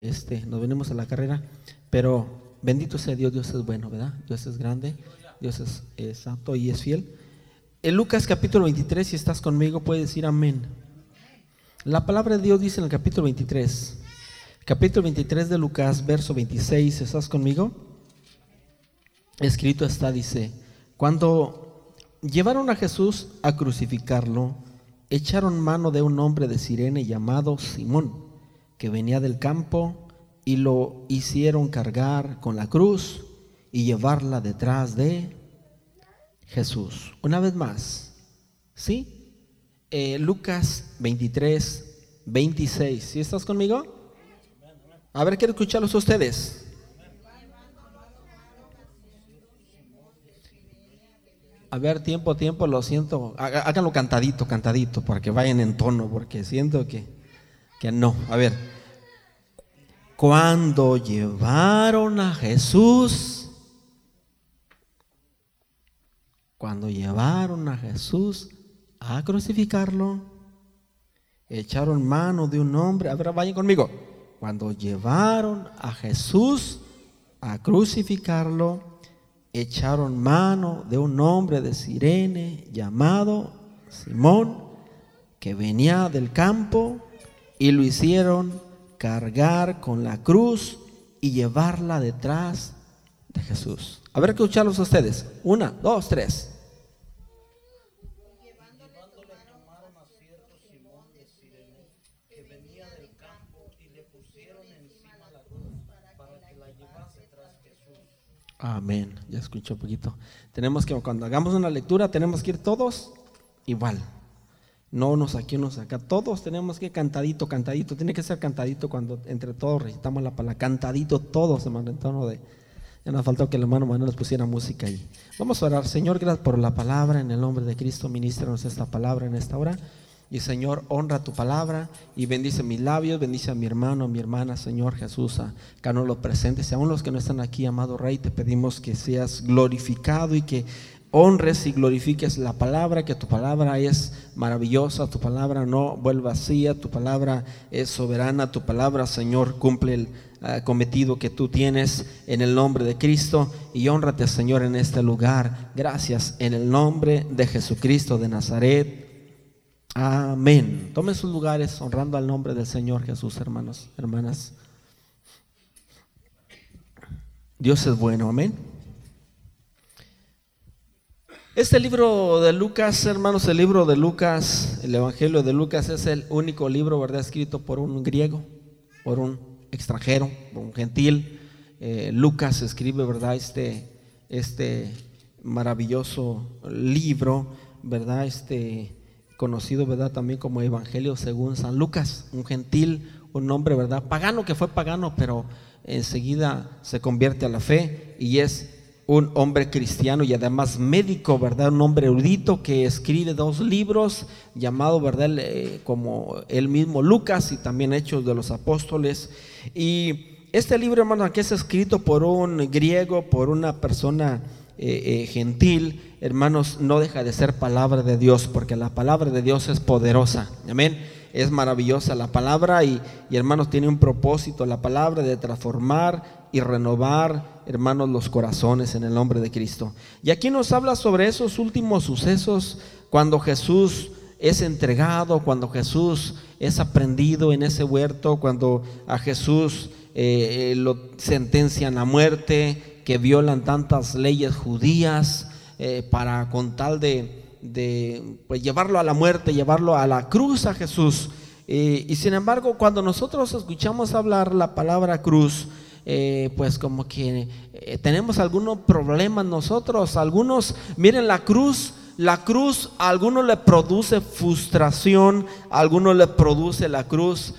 este, nos venimos a la carrera, pero bendito sea Dios, Dios es bueno, ¿verdad? Dios es grande, Dios es, santo y es fiel. En Lucas capítulo 23, si estás conmigo, puedes decir amén. La palabra de Dios dice en el capítulo 23, capítulo 23 de Lucas, verso 26, ¿estás conmigo? Escrito está, dice, cuando llevaron a Jesús a crucificarlo, echaron mano de un hombre de Sirene llamado Simón que venía del campo y lo hicieron cargar con la cruz y llevarla detrás de Jesús. Una vez más, ¿sí? Eh, Lucas 23, 26. ¿Sí estás conmigo? A ver, quiero escucharlos ustedes. A ver, tiempo, tiempo, lo siento. Háganlo cantadito, cantadito, para que vayan en tono, porque siento que que no. A ver, cuando llevaron a Jesús, cuando llevaron a Jesús a crucificarlo, echaron mano de un hombre, a ver, vayan conmigo, cuando llevaron a Jesús a crucificarlo, echaron mano de un hombre de Sirene llamado Simón, que venía del campo y lo hicieron cargar con la cruz y llevarla detrás de Jesús. A ver, escucharlos ustedes. Una, dos, tres. Amén. Ya escuché un poquito. Tenemos que, cuando hagamos una lectura, tenemos que ir todos igual. No nos aquí, nos acá. Todos tenemos que cantadito, cantadito. Tiene que ser cantadito cuando entre todos recitamos la palabra. Cantadito todos, hermano, en tono de. Ya nos faltó que el hermano Manuel nos pusiera música ahí. Vamos a orar. Señor, gracias por la palabra. En el nombre de Cristo, ministranos esta palabra en esta hora. Y Señor, honra tu palabra y bendice mis labios, bendice a mi hermano, a mi hermana, Señor Jesús, a cada uno aún los que no están aquí, amado Rey, te pedimos que seas glorificado y que honres y glorifiques la palabra, que tu palabra es maravillosa, tu palabra no vuelve vacía, tu palabra es soberana, tu palabra, Señor, cumple el ah, cometido que tú tienes en el nombre de Cristo y honrate, Señor, en este lugar. Gracias en el nombre de Jesucristo de Nazaret. Amén. Tomen sus lugares honrando al nombre del Señor Jesús, hermanos, hermanas. Dios es bueno, amén. Este libro de Lucas, hermanos, el libro de Lucas, el Evangelio de Lucas es el único libro, ¿verdad?, escrito por un griego, por un extranjero, por un gentil. Eh, Lucas escribe, ¿verdad?, este, este maravilloso libro, ¿verdad?, este conocido, ¿verdad?, también como Evangelio según San Lucas, un gentil, un hombre, ¿verdad?, pagano que fue pagano, pero enseguida se convierte a la fe y es un hombre cristiano y además médico, ¿verdad? Un hombre erudito que escribe dos libros llamado, ¿verdad? Eh, como él mismo Lucas y también Hechos de los Apóstoles. Y este libro, hermano, que es escrito por un griego, por una persona eh, eh, gentil, hermanos, no deja de ser palabra de Dios, porque la palabra de Dios es poderosa. Amén es maravillosa la palabra y, hermanos tiene un propósito, la palabra de transformar y renovar, hermanos, los corazones en el nombre de Cristo. Y aquí nos habla sobre esos últimos sucesos cuando Jesús es entregado, cuando Jesús es aprendido en ese huerto, cuando a Jesús eh, lo sentencian a muerte, que violan tantas leyes judías eh, para con tal de pues, llevarlo a la muerte, llevarlo a la cruz a Jesús. Eh, y sin embargo, cuando nosotros escuchamos hablar la palabra cruz, eh, pues como que eh, tenemos algunos problemas nosotros. Algunos, miren la cruz, la cruz a algunos le produce frustración, a algunos le produce la cruz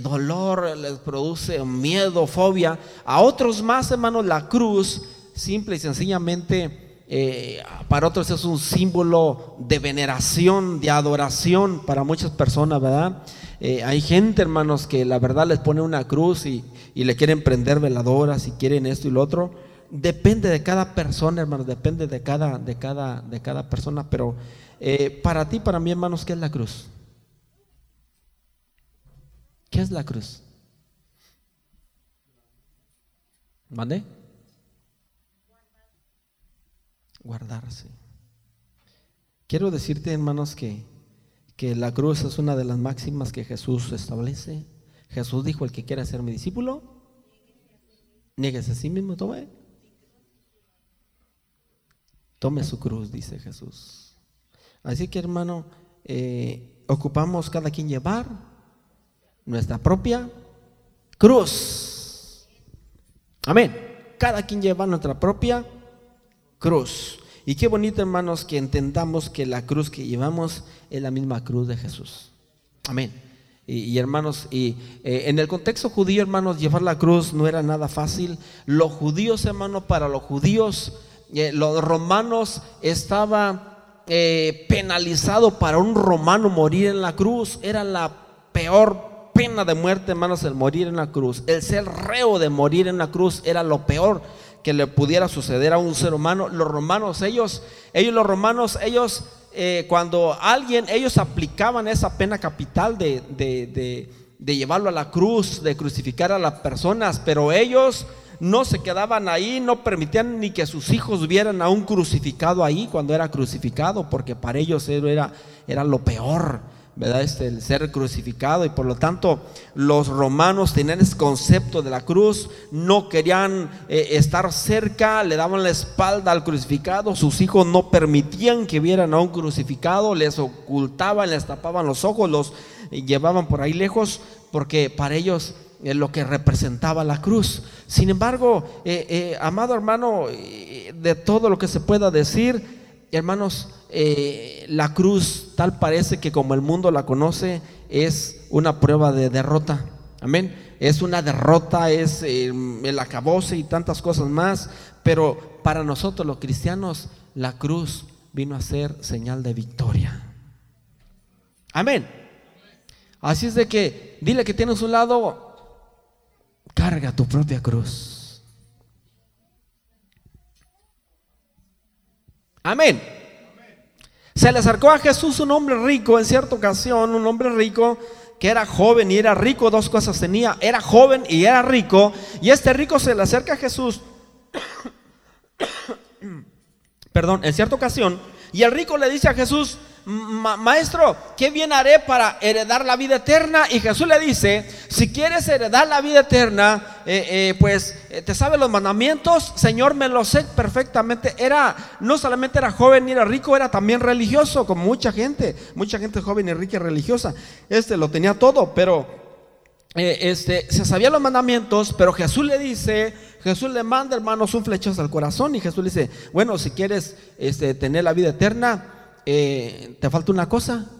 dolor, les produce miedo, fobia. A otros más, hermanos, la cruz simple y sencillamente eh, para otros es un símbolo de veneración, de adoración para muchas personas, ¿verdad? Eh, hay gente, hermanos, que la verdad les pone una cruz y, le quieren prender veladoras y quieren esto y lo otro. Depende de cada persona, hermanos, depende de cada, de cada, de cada persona, pero eh, para ti, para mí, hermanos, ¿qué es la cruz? ¿Qué es la cruz? ¿Mande? Guardarse. Quiero decirte, hermanos, que, que la cruz es una de las máximas que Jesús establece. Jesús dijo, el que quiera ser mi discípulo, nieguese a sí mismo, tome. Tome su cruz, dice Jesús. Así que, hermano, eh, ocupamos cada quien llevar nuestra propia cruz. Amén. Cada quien lleva nuestra propia cruz. Y qué bonito, hermanos, que entendamos que la cruz que llevamos es la misma cruz de Jesús. Amén. Y, hermanos, y eh, en el contexto judío, hermanos, llevar la cruz no era nada fácil. Los judíos, hermanos, para los judíos, eh, los romanos estaba eh, penalizado para un romano morir en la cruz. Era la peor pena de muerte, hermanos, el morir en la cruz. El ser reo de morir en la cruz era lo peor que le pudiera suceder a un ser humano. Los romanos, ellos, ellos los romanos, ellos, eh, cuando alguien, ellos aplicaban esa pena capital de, de, de, llevarlo a la cruz, de crucificar a las personas, pero ellos no se quedaban ahí, no permitían ni que sus hijos vieran a un crucificado ahí cuando era crucificado, porque para ellos era, era lo peor. ¿Verdad? Este, el ser crucificado y por lo tanto los romanos tenían ese concepto de la cruz, no querían eh, estar cerca, le daban la espalda al crucificado, sus hijos no permitían que vieran a un crucificado, les ocultaban, les tapaban los ojos, los llevaban por ahí lejos porque para ellos es lo que representaba la cruz. Sin embargo, eh, eh, amado hermano, de todo lo que se pueda decir, hermanos, eh, la cruz tal parece que como el mundo la conoce es una prueba de derrota. Amén. Es una derrota, es eh, el acabose y tantas cosas más. Pero para nosotros los cristianos la cruz vino a ser señal de victoria. Amén. Así es de que dile que tienes un lado, carga tu propia cruz. Amén. Se le acercó a Jesús un hombre rico en cierta ocasión, un hombre rico que era joven y era rico, dos cosas tenía, era joven y era rico, y este rico se le acerca a Jesús, perdón, en cierta ocasión, y el rico le dice a Jesús, maestro, ¿qué bien haré para heredar la vida eterna? Y Jesús le dice, si quieres heredar la vida eterna, eh, eh, pues eh, te sabes los mandamientos, Señor, me lo sé perfectamente. Era, no solamente era joven ni era rico, era también religioso, como mucha gente, mucha gente joven y rica y religiosa. Este lo tenía todo, pero este, se sabía los mandamientos, pero Jesús le dice, Jesús le manda, hermanos, un flechazo al corazón y Jesús le dice, bueno, si quieres este, tener la vida eterna, eh, te falta una cosa,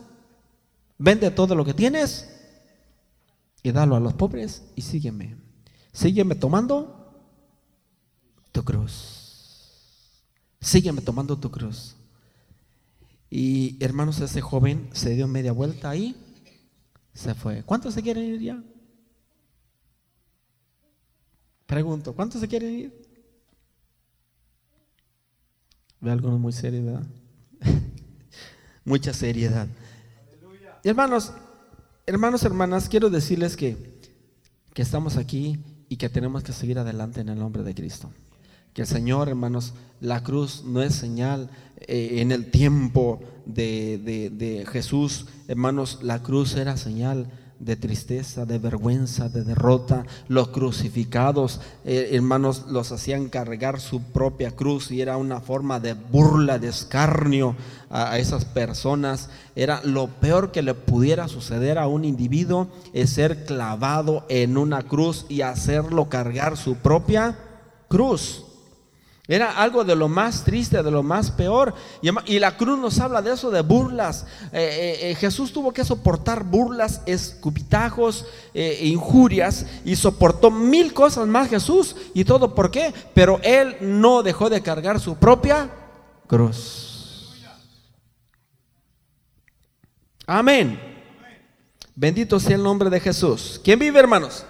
vende todo lo que tienes y dalo a los pobres y sígueme. Sígueme tomando tu cruz. Sígueme tomando tu cruz. Y hermanos, ese joven se dio media vuelta ahí, se fue. ¿Cuántos se quieren ir ya? Pregunto, ¿cuántos se quieren ir? Ve algunos muy serios, ¿verdad? Mucha seriedad. hermanos, hermanos, hermanas, quiero decirles que, que estamos aquí y que tenemos que seguir adelante en el nombre de Cristo. Que el Señor, hermanos, la cruz no es señal eh, en el tiempo de, de, de Jesús, hermanos, la cruz era señal de tristeza, de vergüenza, de derrota. Los crucificados, eh, hermanos, los hacían cargar su propia cruz y era una forma de burla, de escarnio a, esas personas. Era lo peor que le pudiera suceder a un individuo es ser clavado en una cruz y hacerlo cargar su propia cruz. Era algo de lo más triste, de lo más peor. Y, la cruz nos habla de eso, de burlas. Eh, eh, eh, Jesús tuvo que soportar burlas, escupitajos, injurias y soportó mil cosas más Jesús. ¿Y todo por qué? Pero él no dejó de cargar su propia cruz. Amén. Bendito sea el nombre de Jesús. ¿Quién vive, hermanos?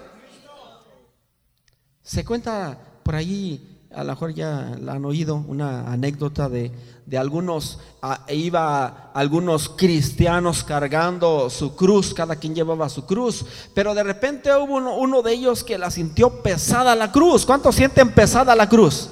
Se cuenta por ahí a lo mejor ya la han oído, una anécdota de, de algunos, iba algunos cristianos cargando su cruz, cada quien llevaba su cruz, pero de repente hubo uno, de ellos que la sintió pesada la cruz. ¿Cuántos sienten pesada la cruz?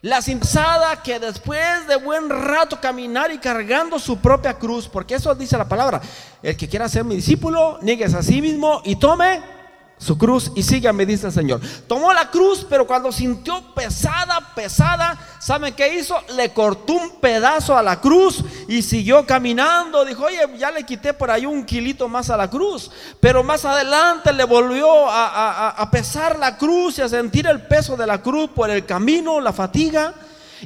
La pesada que después de buen rato caminar y cargando su propia cruz, porque eso dice la palabra, el que quiera ser mi discípulo, niegues a sí mismo y tome su cruz y sígame, dice el Señor. Tomó la cruz, pero cuando sintió pesada, pesada, ¿saben qué hizo? Le cortó un pedazo a la cruz y siguió caminando. Dijo, oye, ya le quité por ahí un kilito más a la cruz. Pero más adelante le volvió a, a pesar la cruz y a sentir el peso de la cruz por el camino, la fatiga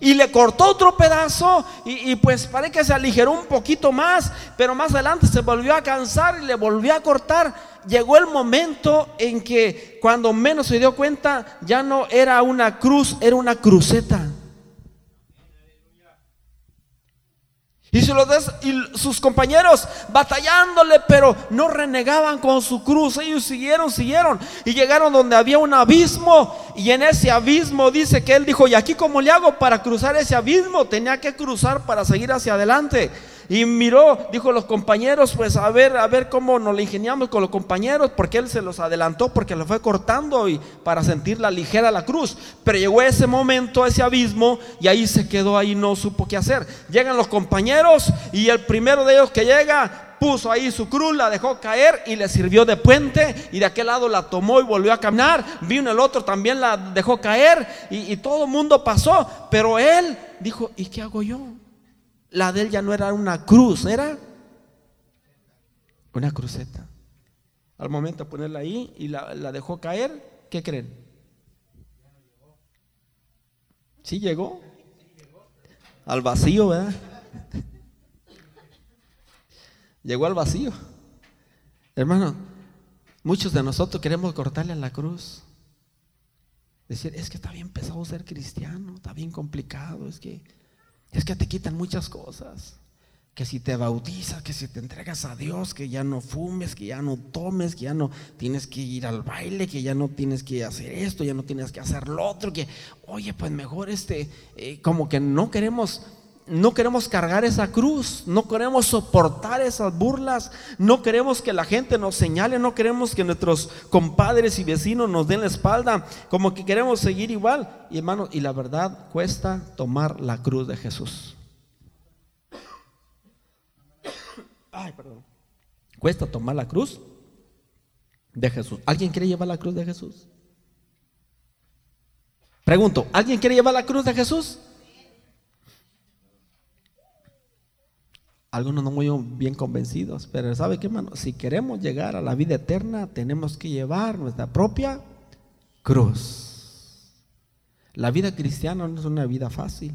y le cortó otro pedazo y, pues parece que se aligeró un poquito más, pero más adelante se volvió a cansar y le volvió a cortar. Llegó el momento en que cuando menos se dio cuenta ya no era una cruz, era una cruceta. Y, sus compañeros batallándole, pero no renegaban con su cruz. Ellos siguieron, siguieron. Y llegaron donde había un abismo. Y en ese abismo dice que él dijo, ¿y aquí cómo le hago para cruzar ese abismo? Tenía que cruzar para seguir hacia adelante. Y miró, dijo los compañeros, pues a ver, a ver cómo nos le ingeniamos con los compañeros, porque él se los adelantó, porque lo fue cortando y para sentir la ligera la cruz. Pero llegó ese momento, ese abismo, y ahí se quedó, ahí no supo qué hacer. Llegan los compañeros y el primero de ellos que llega puso ahí su cruz, la dejó caer y le sirvió de puente y de aquel lado la tomó y volvió a caminar. Vino el otro, también la dejó caer y, y todo el mundo pasó, pero él dijo, ¿y qué hago yo? La de él ya no era una cruz, era una cruceta. Al momento de ponerla ahí y la, dejó caer, ¿qué creen? Sí llegó. Al vacío, ¿verdad? Llegó al vacío. Hermano, muchos de nosotros queremos cortarle a la cruz. Decir, es que está bien pesado ser cristiano, está bien complicado, es que es que te quitan muchas cosas. Que si te bautizas, que si te entregas a Dios, que ya no fumes, que ya no tomes, que ya no tienes que ir al baile, que ya no tienes que hacer esto, ya no tienes que hacer lo otro, que oye, pues mejor este, eh, como que no queremos no queremos cargar esa cruz, no queremos soportar esas burlas, no queremos que la gente nos señale, no queremos que nuestros compadres y vecinos nos den la espalda, como que queremos seguir igual. Y hermanos, y la verdad cuesta tomar la cruz de Jesús. Ay, perdón. Cuesta tomar la cruz de Jesús. ¿Alguien quiere llevar la cruz de Jesús? Pregunto, ¿alguien quiere llevar la cruz de Jesús? Algunos no muy bien convencidos, pero ¿sabe qué, hermano? Si queremos llegar a la vida eterna, tenemos que llevar nuestra propia cruz. La vida cristiana no es una vida fácil.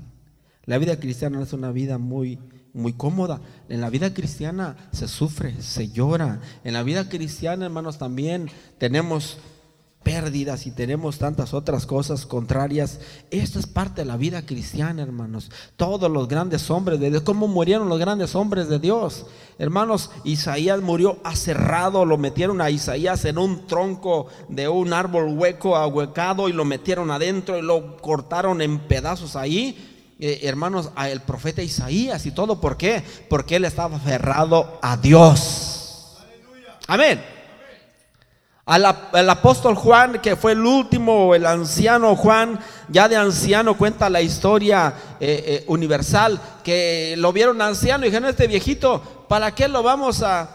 La vida cristiana no es una vida muy muy cómoda. En la vida cristiana se sufre, se llora. En la vida cristiana, hermanos, también tenemos pérdidas y tenemos tantas otras cosas contrarias. Esta es parte de la vida cristiana, hermanos. Todos los grandes hombres de Dios, ¿cómo murieron los grandes hombres de Dios? Hermanos, Isaías murió aserrado, lo metieron a Isaías en un tronco de un árbol hueco, ahuecado, y lo metieron adentro y lo cortaron en pedazos ahí. Eh, hermanos, el profeta Isaías y todo, ¿por qué? Porque él estaba aferrado a Dios. Amén. Al, apóstol Juan, que fue el último, el anciano Juan, ya de anciano cuenta la historia eh, eh, universal, que lo vieron anciano y dijeron, este viejito, ¿para qué lo vamos a,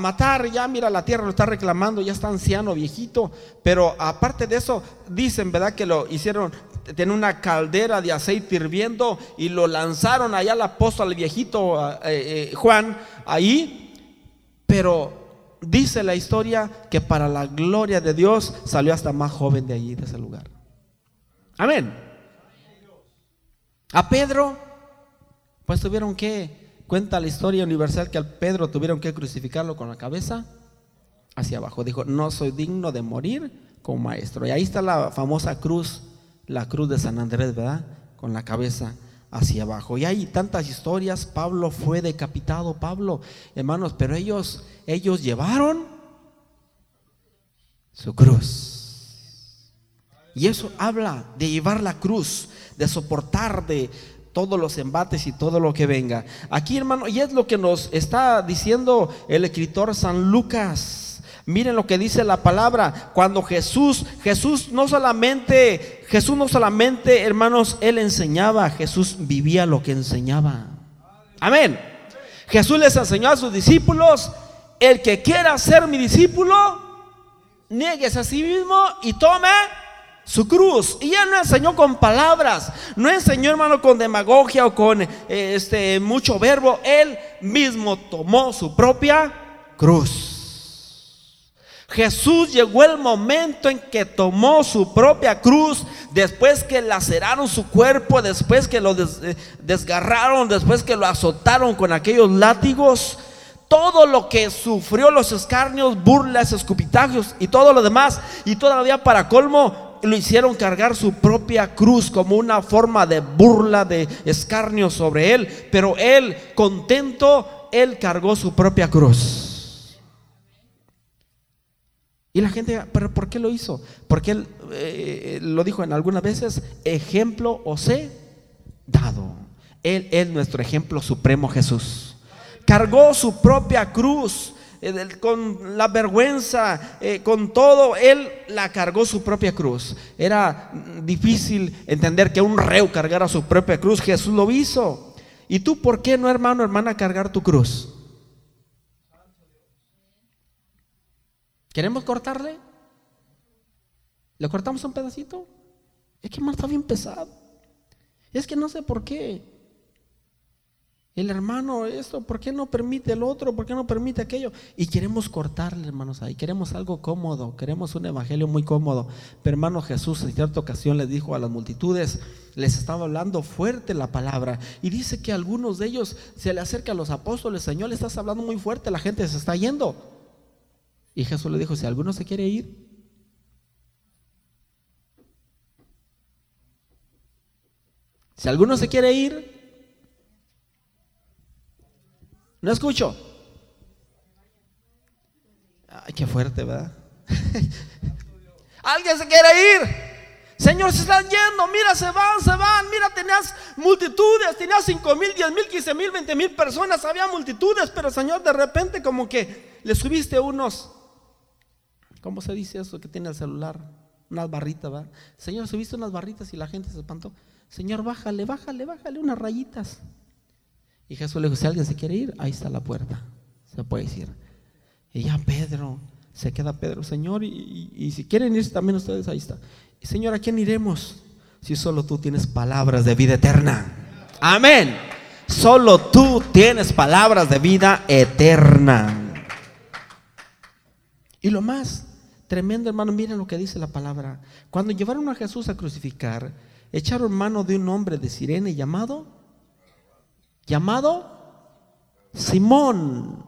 matar? Ya mira, la tierra lo está reclamando, ya está anciano, viejito. Pero aparte de eso, dicen, ¿verdad? Que lo hicieron, tiene una caldera de aceite hirviendo y lo lanzaron allá al apóstol, al viejito eh, Juan, ahí. Pero dice la historia que para la gloria de Dios salió hasta más joven de allí, de ese lugar. Amén. A Pedro, pues tuvieron que, cuenta la historia universal que al Pedro tuvieron que crucificarlo con la cabeza hacia abajo. Dijo, no soy digno de morir como maestro. Y ahí está la famosa cruz, la cruz de San Andrés, ¿verdad? Con la cabeza hacia abajo. Y hay tantas historias, Pablo fue decapitado, Pablo, hermanos, pero ellos, ellos llevaron su cruz. Y eso habla de llevar la cruz, de soportar de todos los embates y todo lo que venga. Aquí, hermano, y es lo que nos está diciendo el escritor San Lucas. Miren lo que dice la palabra. Cuando Jesús, Jesús no solamente, Jesús no solamente, hermanos, él enseñaba, Jesús vivía lo que enseñaba. Amén. Jesús les enseñó a sus discípulos, el que quiera ser mi discípulo, niegues a sí mismo y tome su cruz. Y él no enseñó con palabras, no enseñó hermano con demagogia o con eh, este mucho verbo, él mismo tomó su propia cruz. Jesús llegó el momento en que tomó su propia cruz, después que laceraron su cuerpo, después que lo eh, desgarraron, después que lo azotaron con aquellos látigos, todo lo que sufrió los escarnios, burlas, escupitagios y todo lo demás, y todavía para colmo, lo hicieron cargar su propia cruz como una forma de burla, de escarnio sobre él, pero él, contento, él cargó su propia cruz. Y la gente, pero ¿por qué lo hizo? Porque él eh, lo dijo en algunas veces, ejemplo os he dado. Él es nuestro ejemplo supremo Jesús. Cargó su propia cruz eh, con la vergüenza, eh, con todo, él la cargó su propia cruz. Era difícil entender que un reo cargara su propia cruz. Jesús lo hizo. ¿Y tú por qué no, hermano, hermana, cargar tu cruz? ¿Queremos cortarle? ¿Le cortamos un pedacito? Es que está bien pesado. Es que no sé por qué. El hermano, esto, ¿por qué no permite el otro? ¿Por qué no permite aquello? Y queremos cortarle, hermanos, ahí. Queremos algo cómodo, queremos un evangelio muy cómodo. Pero hermano Jesús en cierta ocasión les dijo a las multitudes, les estaba hablando fuerte la palabra. Y dice que algunos de ellos se le acerca a los apóstoles, Señor, le estás hablando muy fuerte, la gente se está yendo. Y Jesús le dijo, si alguno se quiere ir, si alguno se quiere ir, no escucho. Ay, qué fuerte, ¿verdad? Alguien se quiere ir. Señor, se están yendo, mira, se van, se van, mira, tenías multitudes, tenías cinco mil, diez mil, quince mil, veinte mil personas, había multitudes, pero Señor, de repente como que le subiste unos ¿Cómo se dice eso que tiene el celular? Unas barritas, ¿va? Señor, subiste unas barritas y la gente se espantó. Señor, bájale, bájale, bájale unas rayitas. Y Jesús le dijo, si alguien se quiere ir, ahí está la puerta. Se puede ir. Y ya Pedro, se queda Pedro, Señor, y, si quieren irse también ustedes, ahí está. Y Señor, ¿a quién iremos? Si solo tú tienes palabras de vida eterna. Amén. Solo tú tienes palabras de vida eterna. Y lo más Tremendo, hermano. Miren lo que dice la palabra. Cuando llevaron a Jesús a crucificar, echaron mano de un hombre de Sirene llamado, llamado Simón.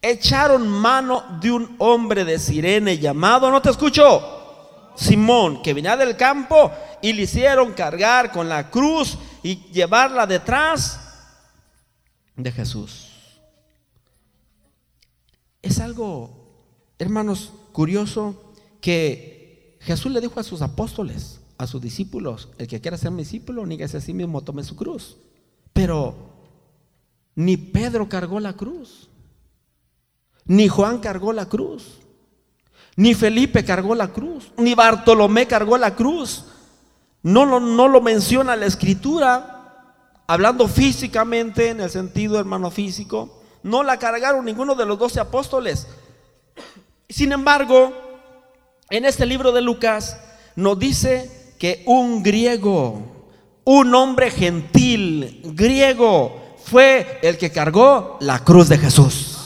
Echaron mano de un hombre de Sirene llamado, no te escucho, Simón, que venía del campo y le hicieron cargar con la cruz y llevarla detrás de Jesús. Es algo, hermanos, curioso que Jesús le dijo a sus apóstoles, a sus discípulos, el que quiera ser mi discípulo, ni que sea así mismo tome su cruz. Pero ni Pedro cargó la cruz, ni Juan cargó la cruz, ni Felipe cargó la cruz, ni Bartolomé cargó la cruz. No lo, no lo menciona la escritura, hablando físicamente, en el sentido hermano físico. No la cargaron ninguno de los doce apóstoles. Sin embargo, en este libro de Lucas nos dice que un griego, un hombre gentil griego, fue el que cargó la cruz de Jesús.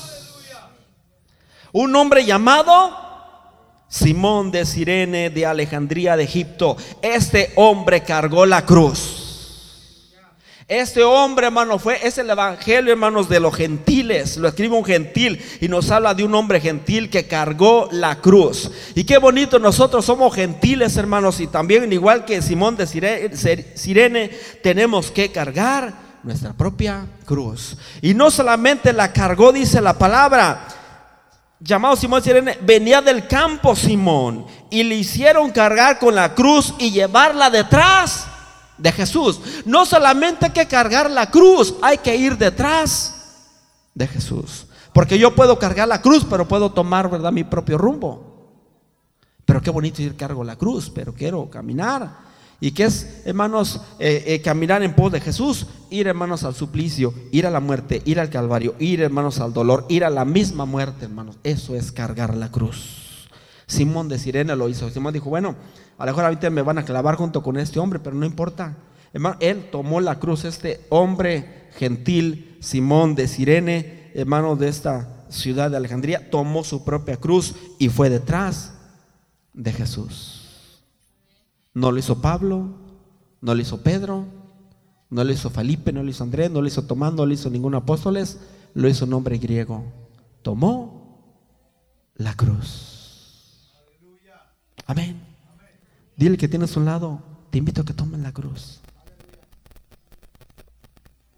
Un hombre llamado Simón de Sirene de Alejandría de Egipto. Este hombre cargó la cruz. Este hombre, hermano, fue, es el evangelio, hermanos, de los gentiles. Lo escribe un gentil y nos habla de un hombre gentil que cargó la cruz. Y qué bonito, nosotros somos gentiles, hermanos, y también, igual que Simón de Sirene, tenemos que cargar nuestra propia cruz. Y no solamente la cargó, dice la palabra, llamado Simón Sirene, venía del campo Simón y le hicieron cargar con la cruz y llevarla detrás de Jesús. No solamente hay que cargar la cruz, hay que ir detrás de Jesús. Porque yo puedo cargar la cruz, pero puedo tomar, ¿verdad?, mi propio rumbo. Pero qué bonito ir cargo la cruz, pero quiero caminar. ¿Y qué es, hermanos, eh, eh, caminar en pos de Jesús? Ir, hermanos, al suplicio, ir a la muerte, ir al Calvario, ir, hermanos, al dolor, ir a la misma muerte, hermanos. Eso es cargar la cruz. Simón de Sirena lo hizo. Simón dijo, bueno, a lo mejor ahorita me van a clavar junto con este hombre, pero no importa. Hermano, él tomó la cruz, este hombre gentil, Simón de Sirene, hermano de esta ciudad de Alejandría, tomó su propia cruz y fue detrás de Jesús. No lo hizo Pablo, no lo hizo Pedro, no lo hizo Felipe, no lo hizo Andrés, no lo hizo Tomás, no lo hizo ningún apóstoles, lo hizo un hombre griego. Tomó la cruz. Amén. Dile que tienes un lado, te invito a que tomen la cruz.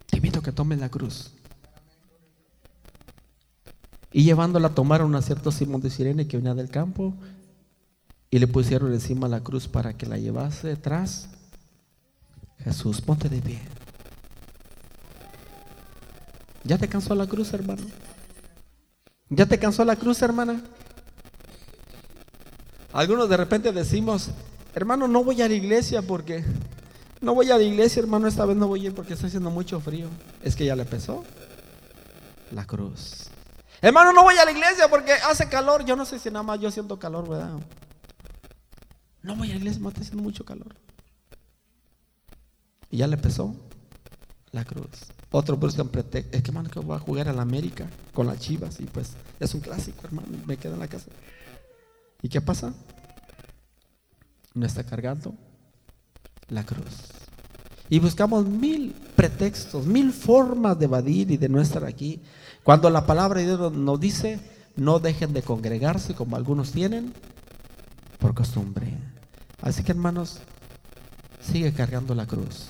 Te invito a que tomen la cruz. Y llevándola tomaron a cierto Simón de Sirene que venía del campo y le pusieron encima la cruz para que la llevase detrás. Jesús, ponte de pie. ¿Ya te cansó la cruz, hermano? ¿Ya te cansó la cruz, hermana? Algunos de repente decimos, hermano, no voy a la iglesia porque no voy a la iglesia, hermano, esta vez no voy a ir porque está haciendo mucho frío. Es que ya le pesó la cruz. Hermano, no voy a la iglesia porque hace calor. Yo no sé si nada más yo siento calor, ¿verdad? No voy a la iglesia, me está haciendo mucho calor. Y ya le pesó la cruz. Otro buscan pretexto. Es que, hermano, que voy a jugar a la América con las chivas. Y pues es un clásico, hermano. Me quedo en la casa. ¿Y qué pasa? No está cargando la cruz. Y buscamos mil pretextos, mil formas de evadir y de no estar aquí. Cuando la palabra de Dios nos dice, no dejen de congregarse como algunos tienen por costumbre. Así que hermanos, sigue cargando la cruz.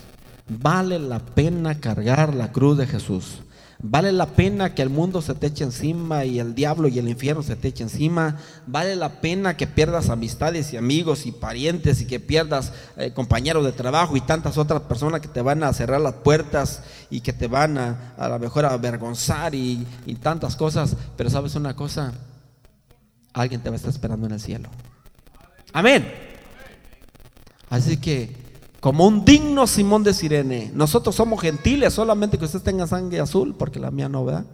Vale la pena cargar la cruz de Jesús. Vale la pena que el mundo se te eche encima y el diablo y el infierno se te eche encima. Vale la pena que pierdas amistades y amigos y parientes y que pierdas eh, compañeros de trabajo y tantas otras personas que te van a cerrar las puertas y que te van a a lo mejor a avergonzar y, y tantas cosas. Pero sabes una cosa, alguien te va a estar esperando en el cielo. Amén. Así que como un digno Simón de Sirene. Nosotros somos gentiles, solamente que usted tenga sangre azul, porque la mía no, ¿verdad?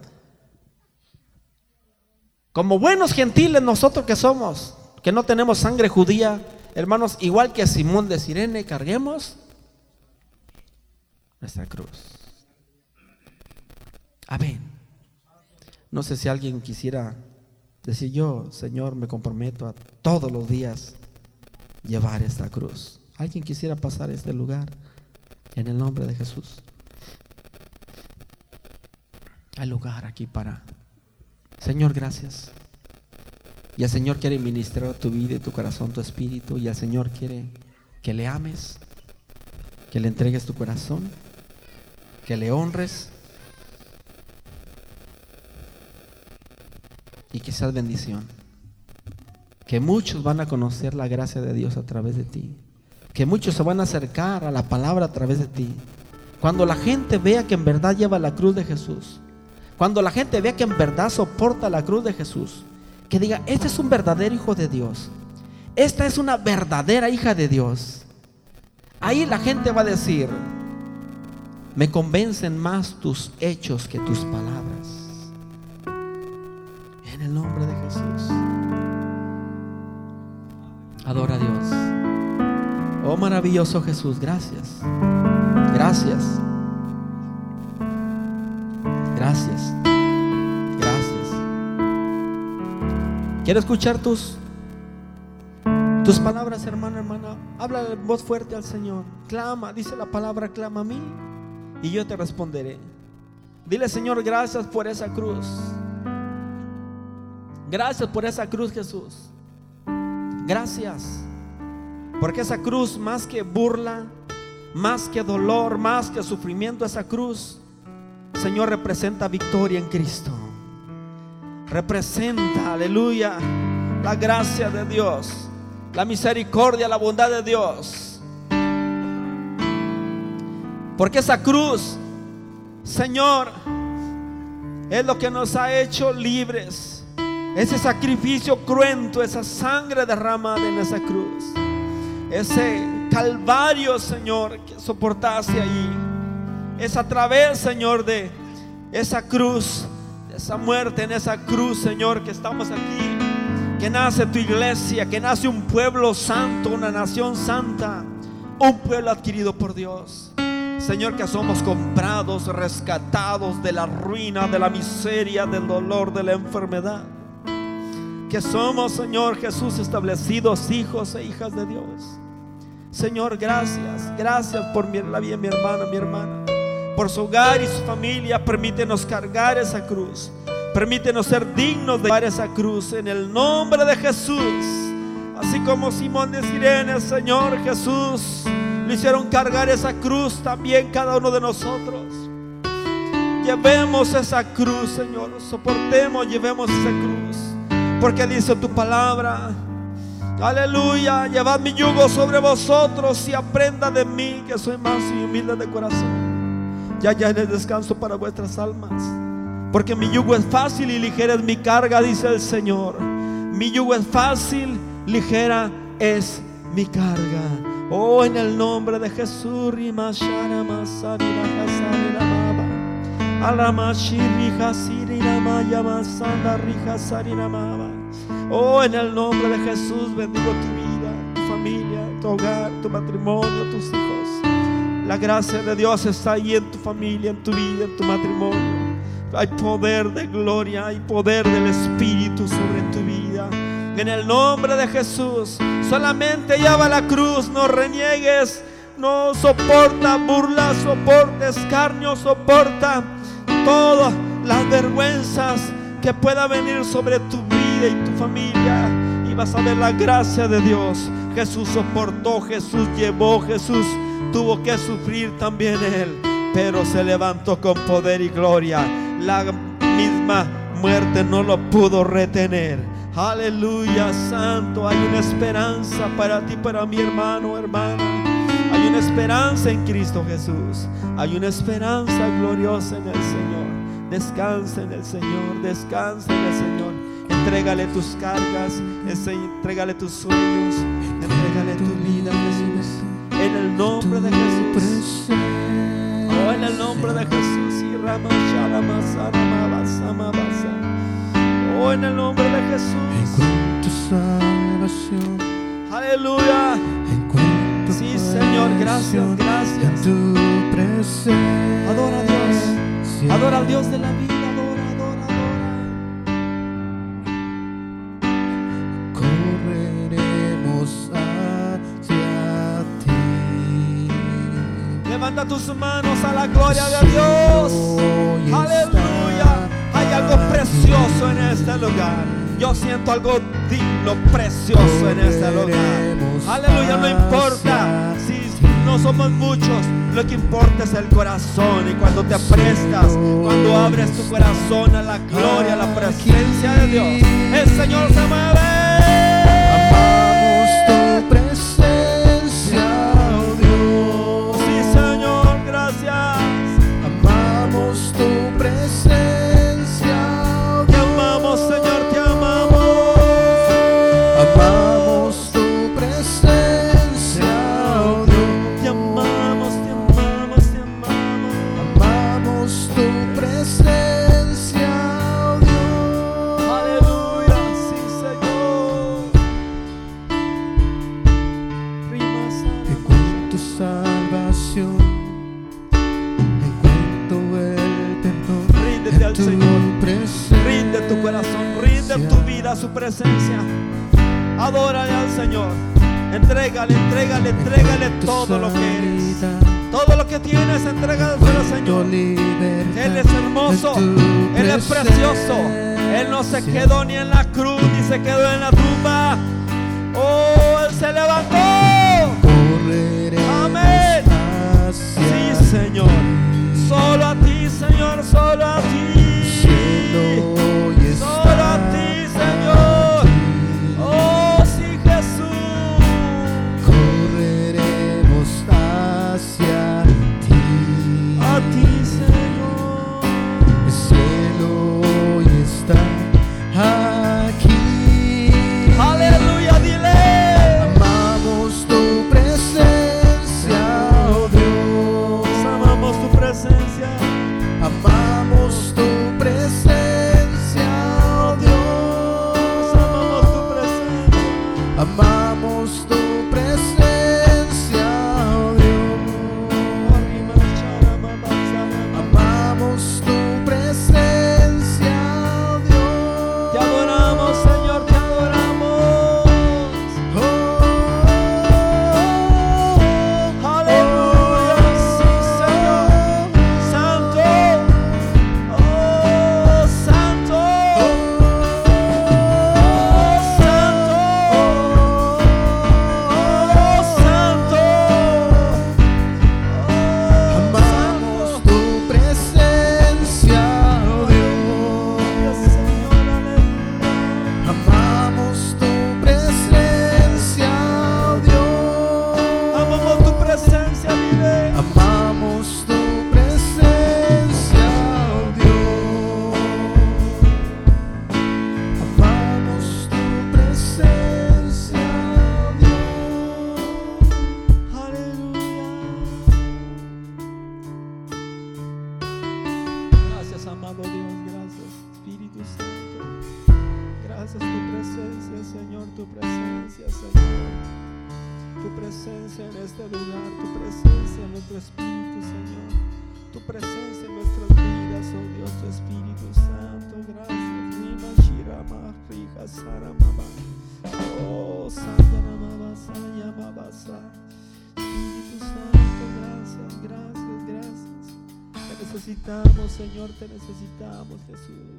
Como buenos gentiles nosotros que somos, que no tenemos sangre judía, hermanos, igual que Simón de Sirene, carguemos nuestra cruz. Amén. No sé si alguien quisiera decir yo, Señor, me comprometo a todos los días llevar esta cruz. ¿Alguien quisiera pasar este lugar en el nombre de Jesús? Hay lugar aquí para... Señor, gracias. Y el Señor quiere ministrar tu vida tu corazón, tu espíritu. Y el Señor quiere que le ames, que le entregues tu corazón, que le honres y que seas bendición. Que muchos van a conocer la gracia de Dios a través de ti que muchos se van a acercar a la palabra a través de ti. Cuando la gente vea que en verdad lleva la cruz de Jesús, cuando la gente vea que en verdad soporta la cruz de Jesús, que diga, este es un verdadero hijo de Dios, esta es una verdadera hija de Dios. Ahí la gente va a decir, me convencen más tus hechos que tus palabras. En el nombre de Jesús. Adora a Dios. Maravilloso Jesús, gracias. Gracias. Gracias. Gracias. Quiero escuchar tus tus palabras, hermano, hermana. Habla en voz fuerte al Señor. Clama, dice la palabra, clama a mí y yo te responderé. Dile, Señor, gracias por esa cruz. Gracias por esa cruz, Jesús. Gracias. Porque esa cruz, más que burla, más que dolor, más que sufrimiento, esa cruz, Señor, representa victoria en Cristo. representa, aleluya, la gracia de Dios, la misericordia, la bondad de Dios. Porque esa cruz, Señor, es lo que nos ha hecho libres. Ese sacrificio cruento, esa sangre derramada en esa cruz. Ese calvario, Señor, que soportaste allí. Es a través, Señor, de esa cruz, de esa muerte en esa cruz, Señor, que estamos aquí. Que nace tu iglesia, que nace un pueblo santo, una nación santa, un pueblo adquirido por Dios. Señor, que somos comprados, rescatados de la ruina, de la miseria, del dolor, de la enfermedad. Que somos, Señor Jesús, establecidos hijos e hijas de Dios. Señor, gracias, gracias por la vida mi hermano, mi hermana, por su hogar y su familia. Permítenos cargar esa cruz. Permítenos ser dignos de llevar esa cruz en el nombre de Jesús. Así como Simón de Sirene, Señor Jesús, le hicieron cargar esa cruz también cada uno de nosotros. Llevemos esa cruz, Señor. Soportemos, llevemos esa cruz. Porque dice tu palabra Aleluya, llevad mi yugo sobre vosotros y aprenda de mí que soy más y humilde de corazón. Ya ya en el descanso para vuestras almas. Porque mi yugo es fácil y ligera es mi carga, dice el Señor. Mi yugo es fácil, ligera es mi carga. Oh, en el nombre de Jesús, Oh, en el nombre de Jesús bendigo tu vida, tu familia, tu hogar, tu matrimonio, tus hijos. La gracia de Dios está ahí en tu familia, en tu vida, en tu matrimonio. Hay poder de gloria, hay poder del Espíritu sobre tu vida. En el nombre de Jesús, solamente lleva la cruz, no reniegues, no soporta burlas, soporta escarnio, soporta todas las vergüenzas que pueda venir sobre tu vida y tu familia y vas a ver la gracia de Dios. Jesús soportó, Jesús llevó, Jesús tuvo que sufrir también él, pero se levantó con poder y gloria. La misma muerte no lo pudo retener. Aleluya, santo. Hay una esperanza para ti, para mi hermano, hermana. Hay una esperanza en Cristo Jesús. Hay una esperanza gloriosa en el Señor. Descansa en el Señor, descansa en el Señor. Entrégale tus cargas, entrégale tus sueños, entrégale tu vida, Jesús. En el nombre de Jesús. Oh, en el nombre de Jesús. Oh, en el nombre de Jesús. tu salvación. Aleluya. Sí, Señor, gracias, gracias. tu presencia. Adora a Dios. Adora al Dios de la vida. Tus manos a la gloria de Dios. Aleluya. Hay algo precioso en este lugar. Yo siento algo digno, precioso en este lugar. Aleluya, no importa si no somos muchos, lo que importa es el corazón. Y cuando te prestas, cuando abres tu corazón a la gloria, a la presencia de Dios, el Señor se mueve. Su presencia. Adórale al Señor. Entrégale, entrégale, entrégale todo lo que eres. Todo lo que tienes, entrégale al Señor. Él es hermoso, Él es precioso. Él no se quedó ni en la cruz, ni se quedó en la tumba. Oh, Él se levantó. Amén. Sí, Señor. Solo a ti, Señor, solo a ti. Te necesitamos, Jesús.